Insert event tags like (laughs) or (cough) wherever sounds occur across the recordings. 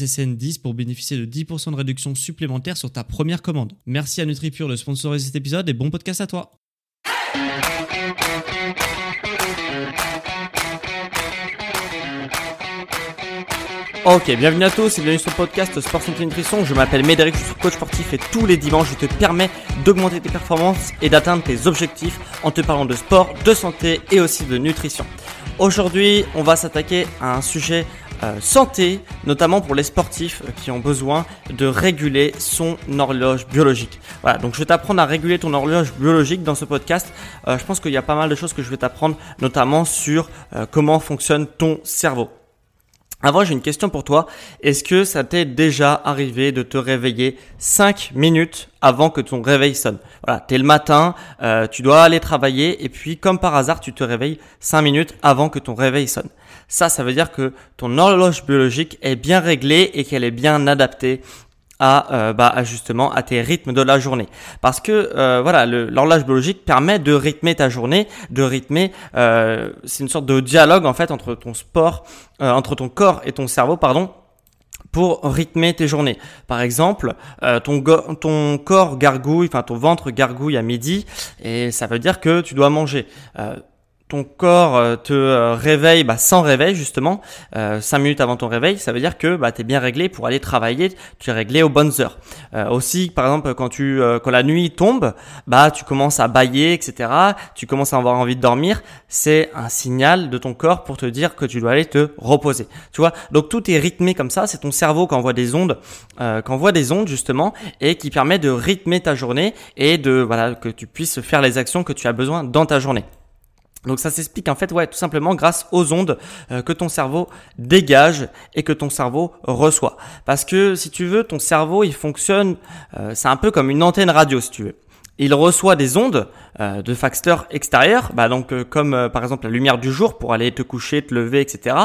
SSN10 pour bénéficier de 10% de réduction supplémentaire sur ta première commande. Merci à NutriPure de sponsoriser cet épisode et bon podcast à toi. Ok, bienvenue à tous et bienvenue sur le podcast Sport Santé Nutrition. Je m'appelle Médéric, je suis coach sportif et tous les dimanches je te permets d'augmenter tes performances et d'atteindre tes objectifs en te parlant de sport, de santé et aussi de nutrition. Aujourd'hui, on va s'attaquer à un sujet santé, notamment pour les sportifs euh, qui ont besoin de réguler son horloge biologique. Voilà, donc je vais t'apprendre à réguler ton horloge biologique dans ce podcast. Euh, je pense qu'il y a pas mal de choses que je vais t'apprendre, notamment sur comment fonctionne ton cerveau. Avant, j'ai une question pour toi. Est-ce que ça t'est déjà arrivé de te réveiller 5 minutes avant que ton réveil sonne? Voilà, t'es le matin, tu dois aller travailler et puis comme par hasard, tu te réveilles 5 minutes avant que ton réveil sonne. Ça, ça veut dire que ton horloge biologique est bien réglée et qu'elle est bien adaptée à, euh, bah, justement à tes rythmes de la journée. Parce que euh, voilà, l'horloge biologique permet de rythmer ta journée, de rythmer. Euh, c'est une sorte de dialogue en fait entre ton sport, entre ton corps et ton cerveau, pardon pour rythmer tes journées. Par exemple, ton, corps gargouille, enfin ton ventre gargouille à midi, et ça veut dire que tu dois manger. Ton corps euh, te euh, réveille bah, sans réveil justement, euh, 5 minutes avant ton réveil, ça veut dire que bah, tu es bien réglé pour aller travailler, tu es réglé aux bonnes heures. Euh, aussi, par exemple, quand, tu, quand la nuit tombe, bah, tu commences à bailler, etc., tu commences à avoir envie de dormir, c'est un signal de ton corps pour te dire que tu dois aller te reposer. Tu vois, donc tout est rythmé comme ça, c'est ton cerveau qui envoie des ondes, euh, qui envoie des ondes justement, et qui permet de rythmer ta journée et de voilà que tu puisses faire les actions que tu as besoin dans ta journée. Donc ça s'explique en fait ouais tout simplement grâce aux ondes euh, que ton cerveau dégage et que ton cerveau reçoit. Parce que si tu veux ton cerveau il fonctionne euh, c'est un peu comme une antenne radio si tu veux. Il reçoit des ondes euh, de facteurs extérieurs, bah donc comme par exemple la lumière du jour pour aller te coucher, te lever, etc.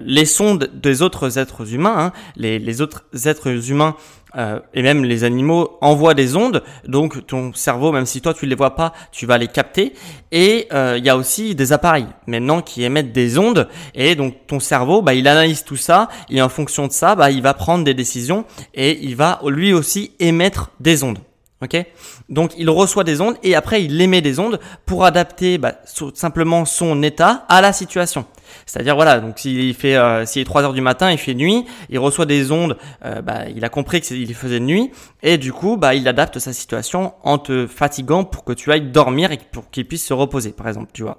les sondes des autres êtres humains, hein, les, les autres êtres humains euh, et même les animaux envoient des ondes, donc ton cerveau, même si toi tu les vois pas, tu vas les capter. Et euh, il y a aussi des appareils maintenant qui émettent des ondes, et donc ton cerveau, bah, il analyse tout ça, et en fonction de ça, bah, il va prendre des décisions, et il va lui aussi émettre des ondes. Ok Donc il reçoit des ondes et après il émet des ondes pour adapter bah, simplement son état à la situation. C'est-à-dire voilà, donc s'il fait, euh, s'il est 3 heures du matin, il fait nuit, il reçoit des ondes, euh, bah, il a compris qu'il faisait nuit, et du coup, bah, il adapte sa situation en te fatiguant pour que tu ailles dormir et pour qu'il puisse se reposer, par exemple, tu vois.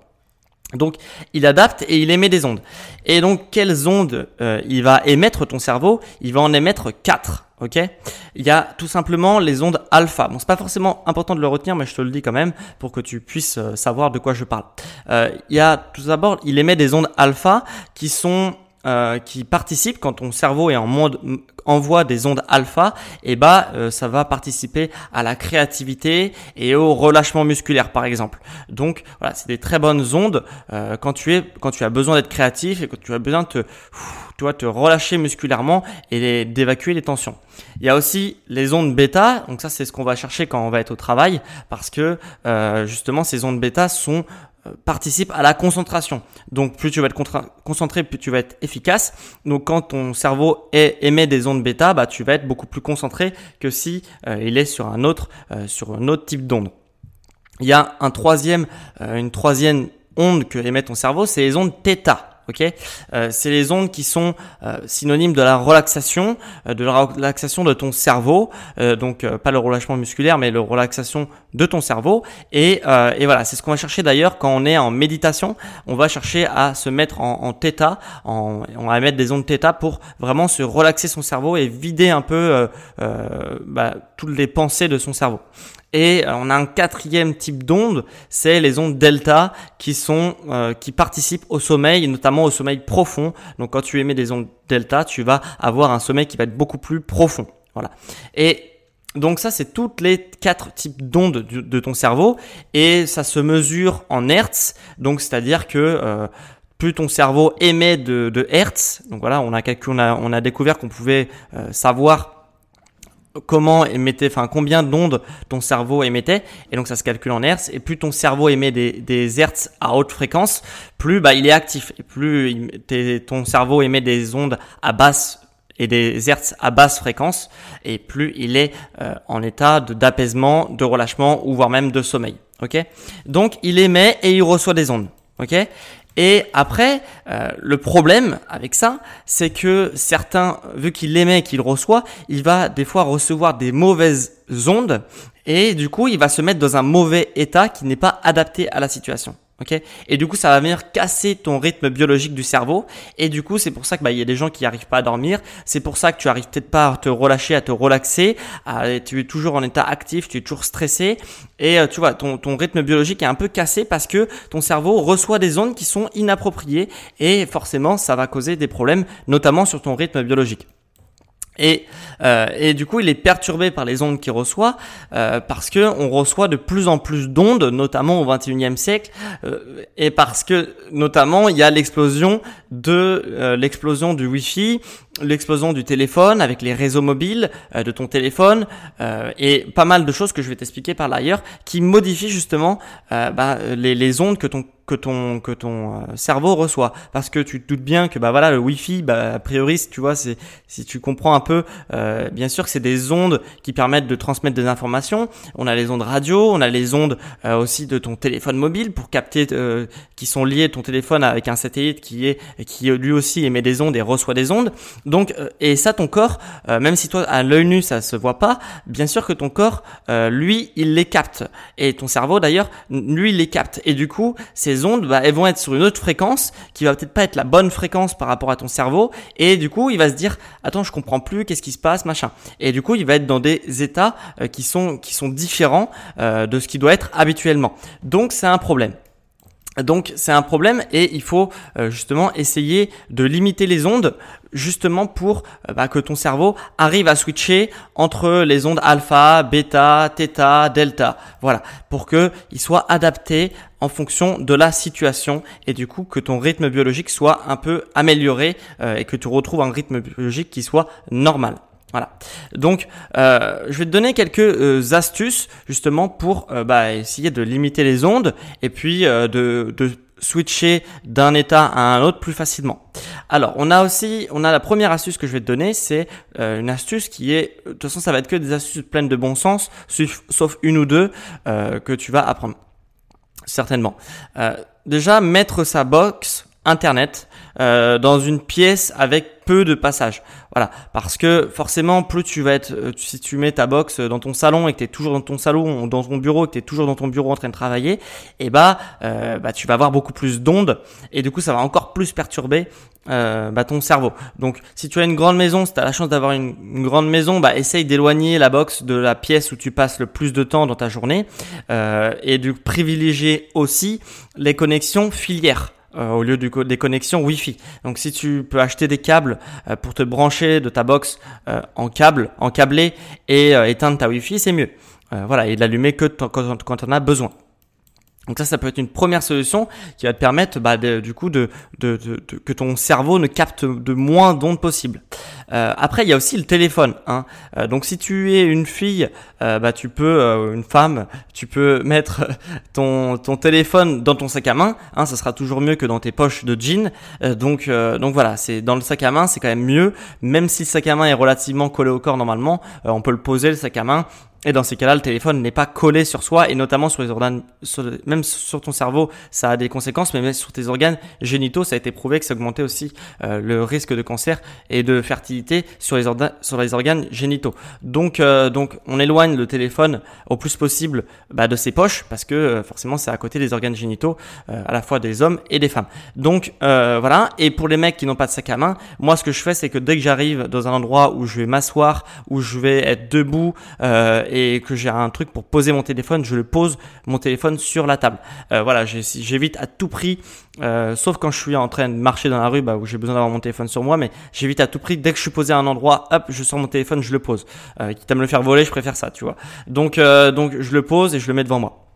Donc, il adapte et il émet des ondes. Et donc, quelles ondes euh, il va émettre ton cerveau? Il va en émettre quatre. Ok? Il y a tout simplement les ondes alpha. Bon, c'est pas forcément important de le retenir, mais je te le dis quand même pour que tu puisses euh, savoir de quoi je parle. Euh, il y a tout d'abord, il émet des ondes alpha qui sont euh, qui participent quand ton cerveau est en mode envoie des ondes alpha, et eh bah euh, ça va participer à la créativité et au relâchement musculaire par exemple. Donc voilà, c'est des très bonnes ondes euh, quand tu es quand tu as besoin d'être créatif et que tu as besoin de te te relâcher musculairement et d'évacuer les tensions. Il y a aussi les ondes bêta, donc ça c'est ce qu'on va chercher quand on va être au travail parce que justement ces ondes bêta sont participe à la concentration. Donc plus tu vas être concentré, plus tu vas être efficace. Donc quand ton cerveau émet des ondes bêta, bah, tu vas être beaucoup plus concentré que si euh, il est sur un autre, euh, sur un autre type d'onde. Il y a troisième, une troisième onde que émet ton cerveau, c'est les ondes θ. Ok, euh, c'est les ondes qui sont euh, synonymes de la relaxation, euh, de la relaxation de ton cerveau. donc pas le relâchement musculaire, mais le relaxation de ton cerveau. Et, et voilà, c'est ce qu'on va chercher d'ailleurs quand on est en méditation. On va chercher à se mettre en, en en, on va mettre des ondes θ pour vraiment se relaxer son cerveau et vider un peu bah, toutes les pensées de son cerveau. Et euh, on a un quatrième type d'ondes, c'est les ondes delta qui sont euh, qui participent au sommeil, notamment au sommeil profond. Donc quand tu émets des ondes delta, tu vas avoir un sommeil qui va être beaucoup plus profond. Voilà. Et donc ça, c'est toutes les quatre types d'ondes de, ton cerveau et ça se mesure en hertz. Donc c'est-à-dire que euh, plus ton cerveau émet de, de hertz, donc voilà, on a, on a, on a découvert qu'on pouvait savoir comment émettait, enfin combien d'ondes ton cerveau émettait, et donc ça se calcule en hertz. Et plus ton cerveau émet des, hertz à haute fréquence, plus bah, il est actif, et plus ton cerveau émet des ondes à basse et des hertz à basse fréquence, et plus il est euh, en état d'apaisement, de, relâchement ou voire même de sommeil. Ok? Donc il émet et il reçoit des ondes. Ok? Et après, euh, le problème avec ça, c'est que certains, vu qu'il émet, qu'il reçoit, il va des fois recevoir des mauvaises ondes et du coup, il va se mettre dans un mauvais état qui n'est pas adapté à la situation. Et du coup, ça va venir casser ton rythme biologique du cerveau. Et du coup, c'est pour ça que bah, il y a des gens qui n'arrivent pas à dormir. C'est pour ça que tu arrives peut-être pas à te relâcher, à te relaxer. tu es toujours en état actif, tu es toujours stressé. Et euh, tu vois, ton, ton rythme biologique est un peu cassé parce que ton cerveau reçoit des ondes qui sont inappropriées. Et forcément, ça va causer des problèmes, notamment sur ton rythme biologique. Et, euh, et, du coup, il est perturbé par les ondes qu'il reçoit euh, parce que on reçoit de plus en plus d'ondes, notamment au 21e siècle, euh, et parce que notamment il y a l'explosion de euh, l'explosion du Wi-Fi, l'explosion du téléphone avec les réseaux mobiles euh, de ton téléphone euh, et pas mal de choses que je vais t'expliquer par l'ailleurs qui modifient justement bah, les, les ondes que ton que ton que ton cerveau reçoit parce que tu te doutes bien que bah voilà le wifi bah a priori tu vois c'est si tu comprends un peu euh, bien sûr que c'est des ondes qui permettent de transmettre des informations on a les ondes radio on a les ondes aussi de ton téléphone mobile pour capter qui sont liées ton téléphone avec un satellite qui est qui lui aussi émet des ondes et reçoit des ondes. Donc, euh, et ça, ton corps, euh, même si toi, à l'œil nu, ça se voit pas, bien sûr que ton corps, euh, lui, il les capte. Et ton cerveau, d'ailleurs, lui, il les capte. Et du coup, ces bah, elles vont être sur une autre fréquence qui va peut-être pas être la bonne fréquence par rapport à ton cerveau. Et du coup, il va se dire, attends, je comprends plus, qu'est-ce qui se passe, machin. Et du coup, il va être dans des états qui sont qui sont différents de ce qui doit être habituellement. Donc, c'est un problème. Donc c'est un problème et il faut euh, justement essayer de limiter les ondes justement pour euh, bah, que ton cerveau arrive à switcher entre les ondes alpha, bêta, theta, delta. Voilà, pour que il soit adapté en fonction de la situation et du coup que ton rythme biologique soit un peu amélioré euh, et que tu retrouves un rythme biologique qui soit normal. Voilà. Donc, euh, je vais te donner quelques euh, astuces justement pour euh, bah, essayer de limiter les ondes et puis de, de, switcher d'un état à un autre plus facilement. Alors, on a aussi, on a la première astuce que je vais te donner, c'est une astuce qui est, de toute façon, ça va être que des astuces pleines de bon sens, sauf une ou deux que tu vas apprendre certainement. déjà, mettre sa box internet euh, dans une pièce avec peu de passages. Voilà, parce que forcément, plus tu vas être, euh, si tu mets ta box dans ton salon et que tu es toujours dans ton salon, dans ton bureau, et que tu es toujours dans ton bureau en train de travailler, et eh bah, euh, bah tu vas avoir beaucoup plus d'ondes et du coup, ça va encore plus perturber euh, bah, ton cerveau. Donc, si tu as une grande maison, si tu as la chance d'avoir une, une, grande maison, bah, essaye d'éloigner la box de la pièce où tu passes le plus de temps dans ta journée euh, et de privilégier aussi les connexions filières. Euh, au lieu du, des connexions Wi-Fi. Donc si tu peux acheter des câbles euh, pour te brancher de ta box euh, en câble, en câblé et éteindre ta Wi-Fi, c'est mieux. voilà, et de l'allumer que quand, quand en as besoin. Donc ça, ça peut être une première solution qui va te permettre, bah, du coup, de, de, de, que ton cerveau ne capte de moins d'ondes possible. Euh, après, il y a aussi le téléphone. Hein. Euh, donc si tu es une fille, euh, bah, tu peux, une femme, tu peux mettre (laughs) ton, ton téléphone dans ton sac à main. Hein, ça sera toujours mieux que dans tes poches de jean. donc, donc voilà, c'est dans le sac à main, c'est quand même mieux. Même si le sac à main est relativement collé au corps normalement, on peut le poser le sac à main Et dans ces cas-là, le téléphone n'est pas collé sur soi et notamment sur les organes, même sur ton cerveau, ça a des conséquences, mais même sur tes organes génitaux, ça a été prouvé que ça augmentait aussi euh, le risque de cancer et de fertilité sur les, sur les organes génitaux. Donc, euh, donc, on éloigne le téléphone au plus possible bah, de ses poches parce que euh, forcément, c'est à côté des organes génitaux, à la fois des hommes et des femmes. Donc, voilà. Et pour les mecs qui n'ont pas de sac à main, moi, ce que je fais, c'est que dès que j'arrive dans un endroit où je vais m'asseoir, où je vais être debout, et que j'ai un truc pour poser mon téléphone, je le pose mon téléphone sur la table. Euh, voilà, j'évite à tout prix, euh, sauf quand je suis en train de marcher dans la rue bah, où j'ai besoin d'avoir mon téléphone sur moi, mais j'évite à tout prix, dès que je suis posé à un endroit, hop, je sors mon téléphone, je le pose. Euh, quitte à me le faire voler, je préfère ça, tu vois. Donc, donc je le pose et je le mets devant moi.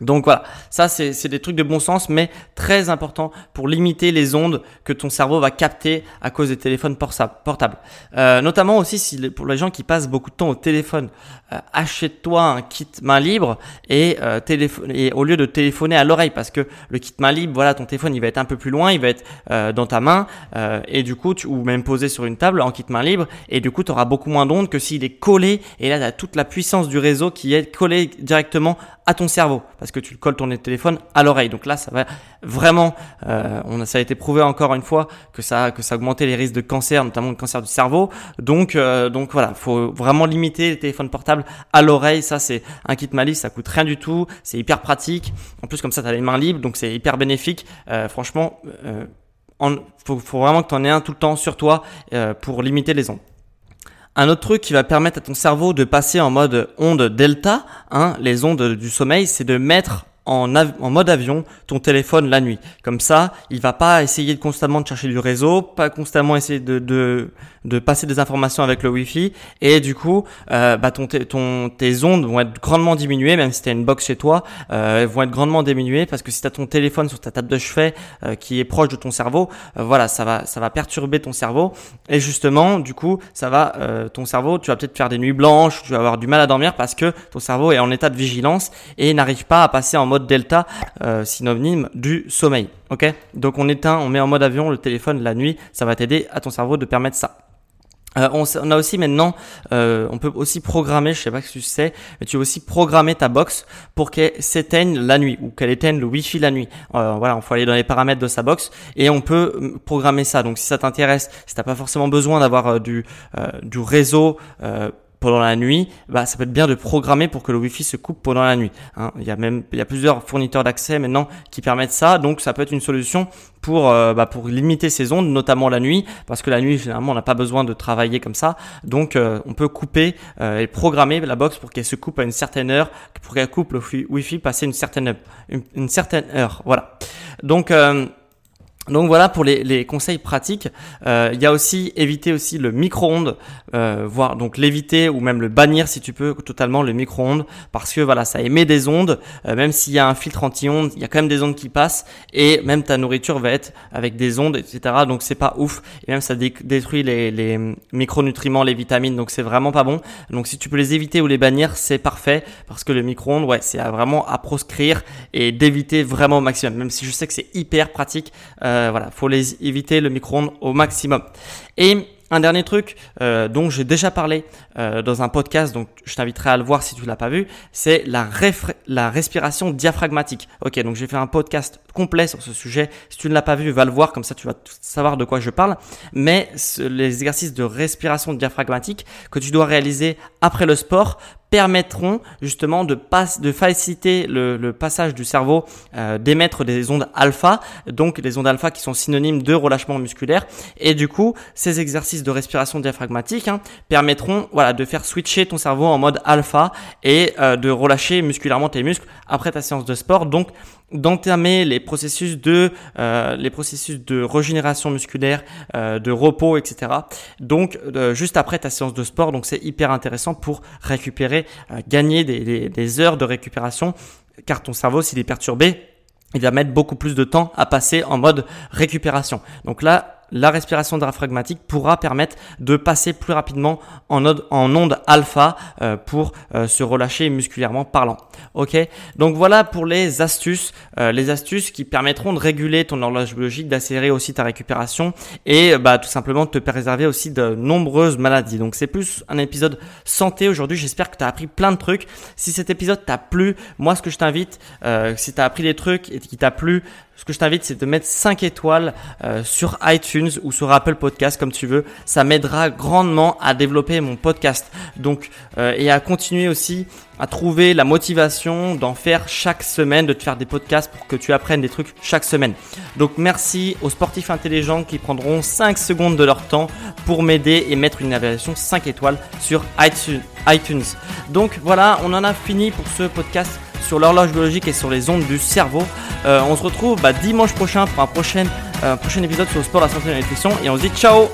Donc voilà, ça c'est des trucs de bon sens, mais très important pour limiter les ondes que ton cerveau va capter à cause des téléphones portables. Euh, notamment aussi si, pour les gens qui passent beaucoup de temps au téléphone, euh, achète-toi un kit main libre et, euh, et au lieu de téléphoner à l'oreille, parce que le kit main libre, voilà, ton téléphone il va être un peu plus loin, il va être euh, dans ta main et du coup, tu, ou même posé sur une table en kit main libre, et du coup tu auras beaucoup moins d'ondes que s'il est collé et là tu as toute la puissance du réseau qui est collée directement à ton cerveau parce que tu le colles ton téléphone à l'oreille. Donc là, ça va vraiment, euh, on a, ça a été prouvé encore une fois que ça que ça augmentait les risques de cancer, notamment le cancer du cerveau. Donc euh, donc voilà, faut vraiment limiter les téléphones portables à l'oreille. Ça c'est un kit malice, ça coûte rien du tout, c'est hyper pratique. En plus comme ça, tu as les mains libres, donc c'est hyper bénéfique. Euh, franchement, euh, faut, faut, vraiment que tu en aies un tout le temps sur toi euh, pour limiter les ondes. Un autre truc qui va permettre à ton cerveau de passer en mode onde delta, hein, les ondes du sommeil, c'est de mettre en, mode avion ton téléphone la nuit. Comme ça, il va pas essayer de constamment de chercher du réseau, pas constamment essayer de, de, de passer des informations avec le Wi-Fi. Et du coup, euh, bah ton, ton, tes ondes vont être grandement diminuées, même si tu as une box chez toi, euh, vont être grandement diminuées parce que si tu as ton téléphone sur ta table de chevet euh, qui est proche de ton cerveau, euh, voilà, ça va, ça va perturber ton cerveau. Et justement, du coup, ça va, ton cerveau, tu vas peut-être faire des nuits blanches, tu vas avoir du mal à dormir parce que ton cerveau est en état de vigilance et n'arrive pas à passer en mode mode delta, euh, synonyme du sommeil. Ok? Donc on éteint, on met en mode avion le téléphone la nuit, ça va t'aider à ton cerveau de permettre ça. Euh, on, a aussi maintenant, euh, on peut aussi programmer, je sais pas si tu sais, mais tu veux aussi programmer ta box pour qu'elle s'éteigne la nuit ou qu'elle éteigne le Wi-Fi la nuit. Voilà, on faut aller dans les paramètres de sa box et on peut programmer ça. Donc si ça t'intéresse, si t'as pas forcément besoin d'avoir du du réseau pendant la nuit, bah, ça peut être bien de programmer pour que le Wi-Fi se coupe pendant la nuit. Hein. Il y a même il y a plusieurs fournisseurs d'accès maintenant qui permettent ça, donc ça peut être une solution pour euh, bah, pour limiter ces ondes, notamment la nuit, parce que la nuit généralement on n'a pas besoin de travailler comme ça, donc euh, on peut couper euh, et programmer la box pour qu'elle se coupe à une certaine heure, pour qu'elle coupe le Wi-Fi passer une certaine une, une certaine heure, voilà. Donc donc voilà pour les, les conseils pratiques. Euh, il y a aussi éviter aussi le micro-ondes, euh, voire donc l'éviter ou même le bannir si tu peux totalement le micro-ondes parce que voilà ça émet des ondes. Euh, même s'il y a un filtre anti-ondes, il y a quand même des ondes qui passent et même ta nourriture va être avec des ondes etc. Donc c'est pas ouf et même ça détruit les, les micronutriments, les vitamines. Donc c'est vraiment pas bon. Donc si tu peux les éviter ou les bannir c'est parfait parce que le micro-ondes ouais c'est vraiment à proscrire et d'éviter vraiment au maximum. Même si je sais que c'est hyper pratique. Euh, euh, voilà, faut les éviter le micro-ondes au maximum. Et un dernier truc euh, dont j'ai déjà parlé euh, dans un podcast, donc je t'inviterai à le voir si tu l'as pas vu, c'est la, la respiration diaphragmatique. Ok, donc j'ai fait un podcast complet sur ce sujet. Si tu ne l'as pas vu, va le voir, comme ça tu vas savoir de quoi je parle. Mais les exercices de respiration diaphragmatique que tu dois réaliser après le sport permettront justement de, de faciliter le, passage du cerveau euh, d'émettre des ondes alpha, donc les ondes alpha qui sont synonymes de relâchement musculaire. Et du coup, ces exercices de respiration diaphragmatique hein, permettront voilà, de faire switcher ton cerveau en mode alpha et euh, de relâcher musculairement tes muscles après ta séance de sport. Donc d'entamer les processus de euh, les processus de régénération musculaire, euh, de repos, etc. Donc euh, juste après ta séance de sport, donc c'est hyper intéressant pour récupérer, gagner des, des, heures de récupération, car ton cerveau s'il est perturbé, il va mettre beaucoup plus de temps à passer en mode récupération. Donc là, la respiration diaphragmatique pourra permettre de passer plus rapidement en, onde alpha euh, pour euh, se relâcher musculairement parlant. Ok, donc voilà pour les astuces, euh, les astuces qui permettront de réguler ton horloge biologique, d'accélérer aussi ta récupération et bah tout simplement de te préserver aussi de nombreuses maladies. Donc c'est plus un épisode santé aujourd'hui. J'espère que tu as appris plein de trucs. Si cet épisode t'a plu, moi ce que je t'invite, si tu as appris des trucs et qui t'a plu, ce que je t'invite, c'est de mettre 5 étoiles euh, sur iTunes ou sur Apple Podcast, comme tu veux. Ça m'aidera grandement à développer mon podcast. Donc, euh, et à continuer aussi à trouver la motivation d'en faire chaque semaine, de te faire des podcasts pour que tu apprennes des trucs chaque semaine. Donc, merci aux sportifs intelligents qui prendront 5 secondes de leur temps pour m'aider et mettre une évaluation 5 étoiles sur iTunes. Donc, voilà, on en a fini pour ce podcast sur l'horloge biologique et sur les ondes du cerveau. Euh, on se retrouve bah, dimanche prochain pour un prochain, euh, prochain épisode sur le sport, la santé et la nutrition. Et on se dit ciao